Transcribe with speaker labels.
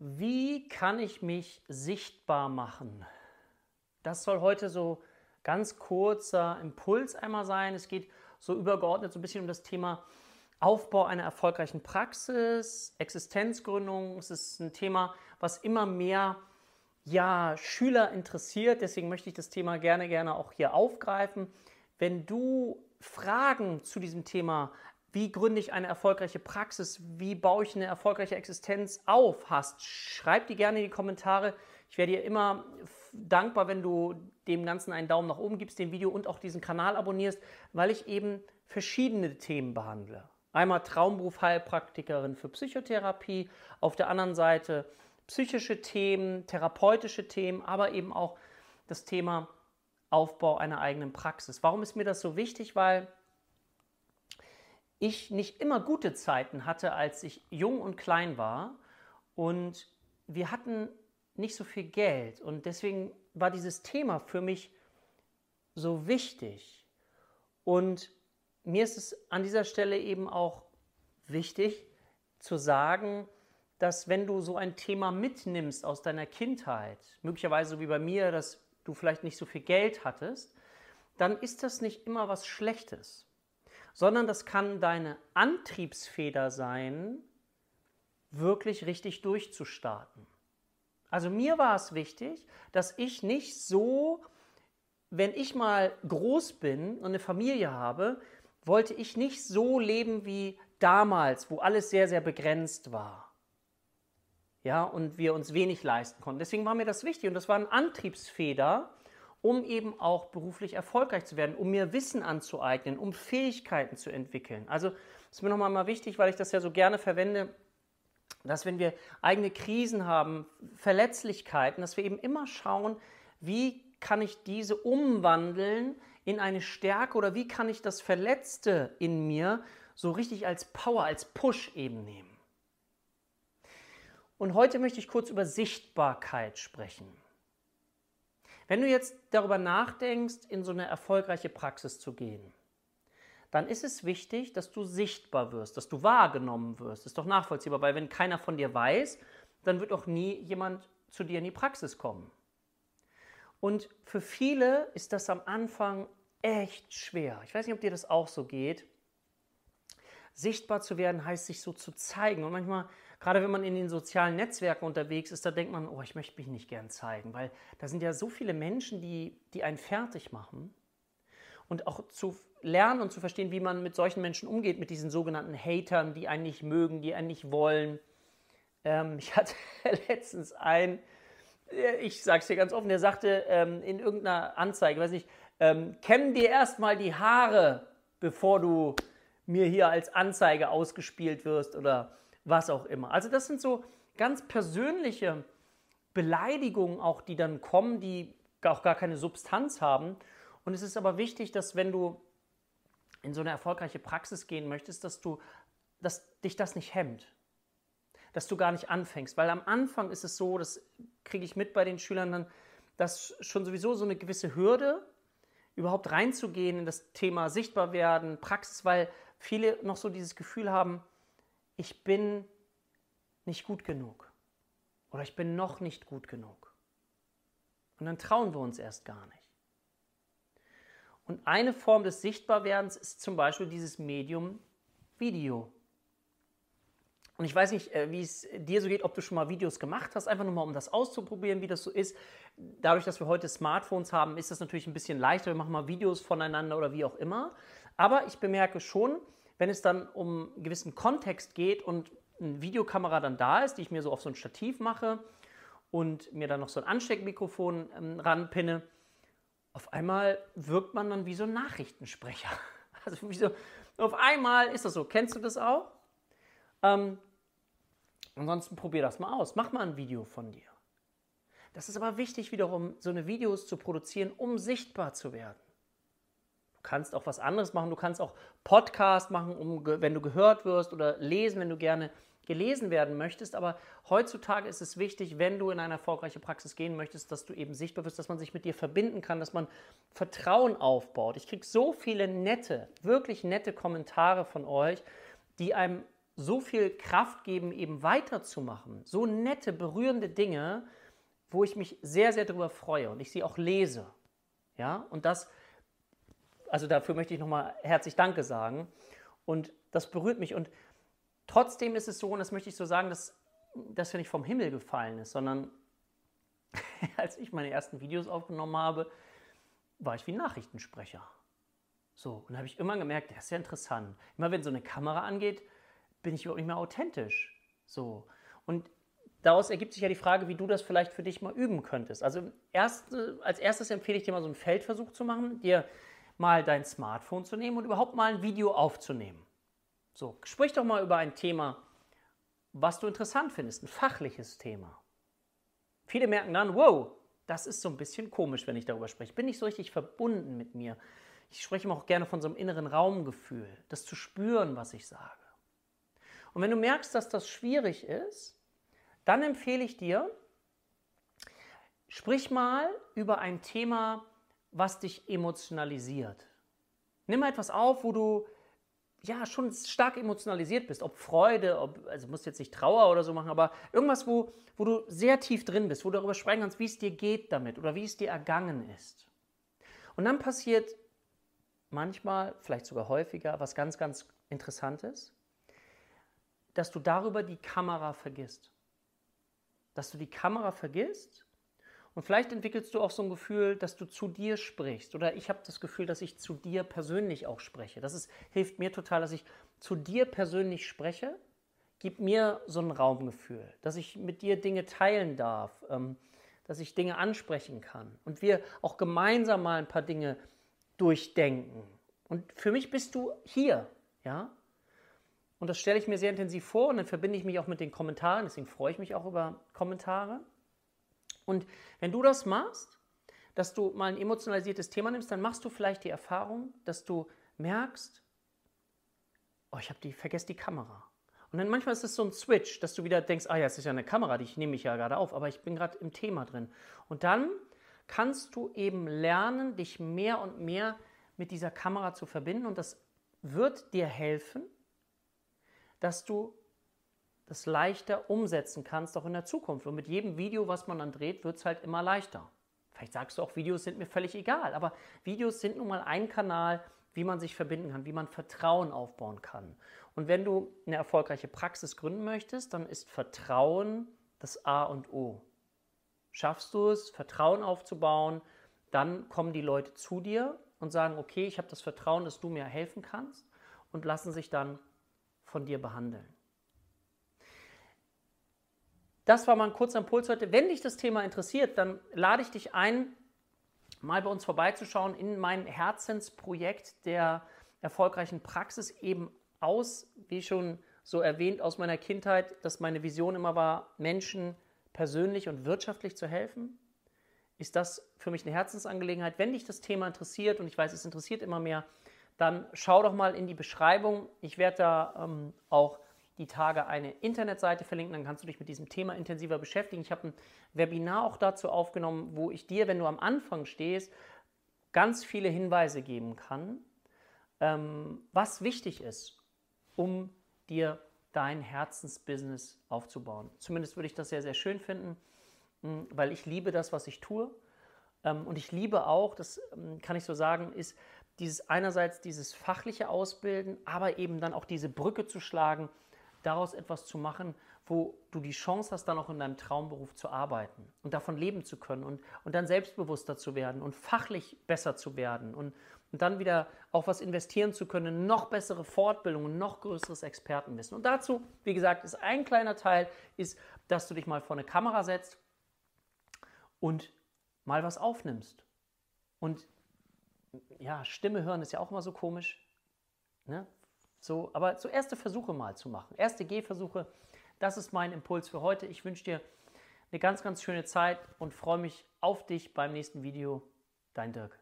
Speaker 1: Wie kann ich mich sichtbar machen? Das soll heute so ganz kurzer Impuls einmal sein. Es geht so übergeordnet so ein bisschen um das Thema Aufbau einer erfolgreichen Praxis, Existenzgründung. Es ist ein Thema, was immer mehr ja, Schüler interessiert. Deswegen möchte ich das Thema gerne, gerne auch hier aufgreifen. Wenn du Fragen zu diesem Thema wie gründe ich eine erfolgreiche Praxis, wie baue ich eine erfolgreiche Existenz auf hast, schreib die gerne in die Kommentare. Ich wäre dir immer dankbar, wenn du dem Ganzen einen Daumen nach oben gibst, dem Video und auch diesen Kanal abonnierst, weil ich eben verschiedene Themen behandle. Einmal Traumberuf Heilpraktikerin für Psychotherapie, auf der anderen Seite psychische Themen, therapeutische Themen, aber eben auch das Thema Aufbau einer eigenen Praxis. Warum ist mir das so wichtig? Weil ich nicht immer gute Zeiten hatte, als ich jung und klein war. Und wir hatten nicht so viel Geld. Und deswegen war dieses Thema für mich so wichtig. Und mir ist es an dieser Stelle eben auch wichtig zu sagen, dass wenn du so ein Thema mitnimmst aus deiner Kindheit, möglicherweise wie bei mir, dass du vielleicht nicht so viel Geld hattest, dann ist das nicht immer was Schlechtes sondern das kann deine Antriebsfeder sein, wirklich richtig durchzustarten. Also mir war es wichtig, dass ich nicht so, wenn ich mal groß bin und eine Familie habe, wollte ich nicht so leben wie damals, wo alles sehr, sehr begrenzt war. Ja, und wir uns wenig leisten konnten. Deswegen war mir das wichtig und das war eine Antriebsfeder, um eben auch beruflich erfolgreich zu werden, um mir Wissen anzueignen, um Fähigkeiten zu entwickeln. Also ist mir nochmal mal wichtig, weil ich das ja so gerne verwende, dass wenn wir eigene Krisen haben, Verletzlichkeiten, dass wir eben immer schauen, wie kann ich diese umwandeln in eine Stärke oder wie kann ich das Verletzte in mir so richtig als Power, als Push eben nehmen. Und heute möchte ich kurz über Sichtbarkeit sprechen. Wenn du jetzt darüber nachdenkst, in so eine erfolgreiche Praxis zu gehen, dann ist es wichtig, dass du sichtbar wirst, dass du wahrgenommen wirst. Ist doch nachvollziehbar, weil wenn keiner von dir weiß, dann wird auch nie jemand zu dir in die Praxis kommen. Und für viele ist das am Anfang echt schwer. Ich weiß nicht, ob dir das auch so geht. Sichtbar zu werden heißt, sich so zu zeigen. Und manchmal Gerade wenn man in den sozialen Netzwerken unterwegs ist, da denkt man, oh, ich möchte mich nicht gern zeigen, weil da sind ja so viele Menschen, die, die einen fertig machen. Und auch zu lernen und zu verstehen, wie man mit solchen Menschen umgeht, mit diesen sogenannten Hatern, die einen nicht mögen, die einen nicht wollen. Ähm, ich hatte letztens einen, äh, ich sage es dir ganz offen, der sagte ähm, in irgendeiner Anzeige, weiß nicht, ähm, kämm dir erstmal die Haare, bevor du mir hier als Anzeige ausgespielt wirst oder was auch immer. Also das sind so ganz persönliche Beleidigungen auch, die dann kommen, die auch gar keine Substanz haben. Und es ist aber wichtig, dass wenn du in so eine erfolgreiche Praxis gehen möchtest, dass du, dass dich das nicht hemmt. Dass du gar nicht anfängst. Weil am Anfang ist es so, das kriege ich mit bei den Schülern dann, dass schon sowieso so eine gewisse Hürde, überhaupt reinzugehen in das Thema sichtbar werden, Praxis, weil viele noch so dieses Gefühl haben, ich bin nicht gut genug oder ich bin noch nicht gut genug. Und dann trauen wir uns erst gar nicht. Und eine Form des Sichtbarwerdens ist zum Beispiel dieses Medium Video. Und ich weiß nicht, äh, wie es dir so geht, ob du schon mal Videos gemacht hast, einfach nur mal, um das auszuprobieren, wie das so ist. Dadurch, dass wir heute Smartphones haben, ist das natürlich ein bisschen leichter. Wir machen mal Videos voneinander oder wie auch immer. Aber ich bemerke schon, wenn es dann um einen gewissen Kontext geht und eine Videokamera dann da ist, die ich mir so auf so ein Stativ mache und mir dann noch so ein Ansteckmikrofon ähm, ranpinne, auf einmal wirkt man dann wie so ein Nachrichtensprecher. Also wie so, auf einmal ist das so. Kennst du das auch? Ähm, ansonsten probier das mal aus. Mach mal ein Video von dir. Das ist aber wichtig wiederum, so eine Videos zu produzieren, um sichtbar zu werden. Du kannst auch was anderes machen. Du kannst auch Podcast machen, um, wenn du gehört wirst oder lesen, wenn du gerne gelesen werden möchtest. Aber heutzutage ist es wichtig, wenn du in eine erfolgreiche Praxis gehen möchtest, dass du eben sichtbar wirst, dass man sich mit dir verbinden kann, dass man Vertrauen aufbaut. Ich kriege so viele nette, wirklich nette Kommentare von euch, die einem so viel Kraft geben, eben weiterzumachen. So nette, berührende Dinge, wo ich mich sehr, sehr darüber freue und ich sie auch lese. Ja, und das, also dafür möchte ich nochmal herzlich Danke sagen. Und das berührt mich. Und trotzdem ist es so, und das möchte ich so sagen, dass das ja nicht vom Himmel gefallen ist, sondern als ich meine ersten Videos aufgenommen habe, war ich wie Nachrichtensprecher. So, und da habe ich immer gemerkt, das ist ja interessant. Immer wenn so eine Kamera angeht, bin ich überhaupt nicht mehr authentisch. So. Und daraus ergibt sich ja die Frage, wie du das vielleicht für dich mal üben könntest. Also erst, als erstes empfehle ich dir mal so einen Feldversuch zu machen, dir mal dein Smartphone zu nehmen und überhaupt mal ein Video aufzunehmen. So, sprich doch mal über ein Thema, was du interessant findest, ein fachliches Thema. Viele merken dann, wow, das ist so ein bisschen komisch, wenn ich darüber spreche. Ich bin nicht so richtig verbunden mit mir. Ich spreche immer auch gerne von so einem inneren Raumgefühl, das zu spüren, was ich sage. Und wenn du merkst, dass das schwierig ist, dann empfehle ich dir, sprich mal über ein Thema, was dich emotionalisiert. Nimm mal etwas auf, wo du ja schon stark emotionalisiert bist, ob Freude, ob, also musst jetzt nicht Trauer oder so machen, aber irgendwas, wo, wo du sehr tief drin bist, wo du darüber sprechen kannst, wie es dir geht damit oder wie es dir ergangen ist. Und dann passiert manchmal, vielleicht sogar häufiger, was ganz, ganz Interessantes, dass du darüber die Kamera vergisst. Dass du die Kamera vergisst und vielleicht entwickelst du auch so ein Gefühl, dass du zu dir sprichst. Oder ich habe das Gefühl, dass ich zu dir persönlich auch spreche. Das ist, hilft mir total, dass ich zu dir persönlich spreche. Gib mir so ein Raumgefühl, dass ich mit dir Dinge teilen darf, ähm, dass ich Dinge ansprechen kann. Und wir auch gemeinsam mal ein paar Dinge durchdenken. Und für mich bist du hier, ja? Und das stelle ich mir sehr intensiv vor und dann verbinde ich mich auch mit den Kommentaren, deswegen freue ich mich auch über Kommentare. Und wenn du das machst, dass du mal ein emotionalisiertes Thema nimmst, dann machst du vielleicht die Erfahrung, dass du merkst, oh, ich habe die, vergesse die Kamera. Und dann manchmal ist es so ein Switch, dass du wieder denkst, ah ja, es ist ja eine Kamera, die ich nehme mich ja gerade auf, aber ich bin gerade im Thema drin. Und dann kannst du eben lernen, dich mehr und mehr mit dieser Kamera zu verbinden und das wird dir helfen, dass du das leichter umsetzen kannst, auch in der Zukunft. Und mit jedem Video, was man dann dreht, wird es halt immer leichter. Vielleicht sagst du auch, Videos sind mir völlig egal, aber Videos sind nun mal ein Kanal, wie man sich verbinden kann, wie man Vertrauen aufbauen kann. Und wenn du eine erfolgreiche Praxis gründen möchtest, dann ist Vertrauen das A und O. Schaffst du es, Vertrauen aufzubauen, dann kommen die Leute zu dir und sagen, okay, ich habe das Vertrauen, dass du mir helfen kannst und lassen sich dann von dir behandeln. Das war mal ein kurzer Impuls heute. Wenn dich das Thema interessiert, dann lade ich dich ein, mal bei uns vorbeizuschauen in mein Herzensprojekt der erfolgreichen Praxis eben aus, wie schon so erwähnt, aus meiner Kindheit, dass meine Vision immer war, Menschen persönlich und wirtschaftlich zu helfen. Ist das für mich eine Herzensangelegenheit? Wenn dich das Thema interessiert, und ich weiß, es interessiert immer mehr, dann schau doch mal in die Beschreibung. Ich werde da ähm, auch die Tage eine Internetseite verlinken, dann kannst du dich mit diesem Thema intensiver beschäftigen. Ich habe ein Webinar auch dazu aufgenommen, wo ich dir, wenn du am Anfang stehst, ganz viele Hinweise geben kann, ähm, was wichtig ist, um dir dein Herzensbusiness aufzubauen. Zumindest würde ich das sehr, sehr schön finden, hm, weil ich liebe das, was ich tue. Ähm, und ich liebe auch, das ähm, kann ich so sagen, ist dieses einerseits dieses fachliche Ausbilden, aber eben dann auch diese Brücke zu schlagen daraus etwas zu machen, wo du die Chance hast, dann auch in deinem Traumberuf zu arbeiten und davon leben zu können und, und dann selbstbewusster zu werden und fachlich besser zu werden und, und dann wieder auch was investieren zu können, noch bessere Fortbildungen, noch größeres Expertenwissen. Und dazu, wie gesagt, ist ein kleiner Teil, ist, dass du dich mal vor eine Kamera setzt und mal was aufnimmst. Und ja, Stimme hören ist ja auch immer so komisch. Ne? So, aber so erste Versuche mal zu machen. Erste Gehversuche. Das ist mein Impuls für heute. Ich wünsche dir eine ganz, ganz schöne Zeit und freue mich auf dich beim nächsten Video. Dein Dirk.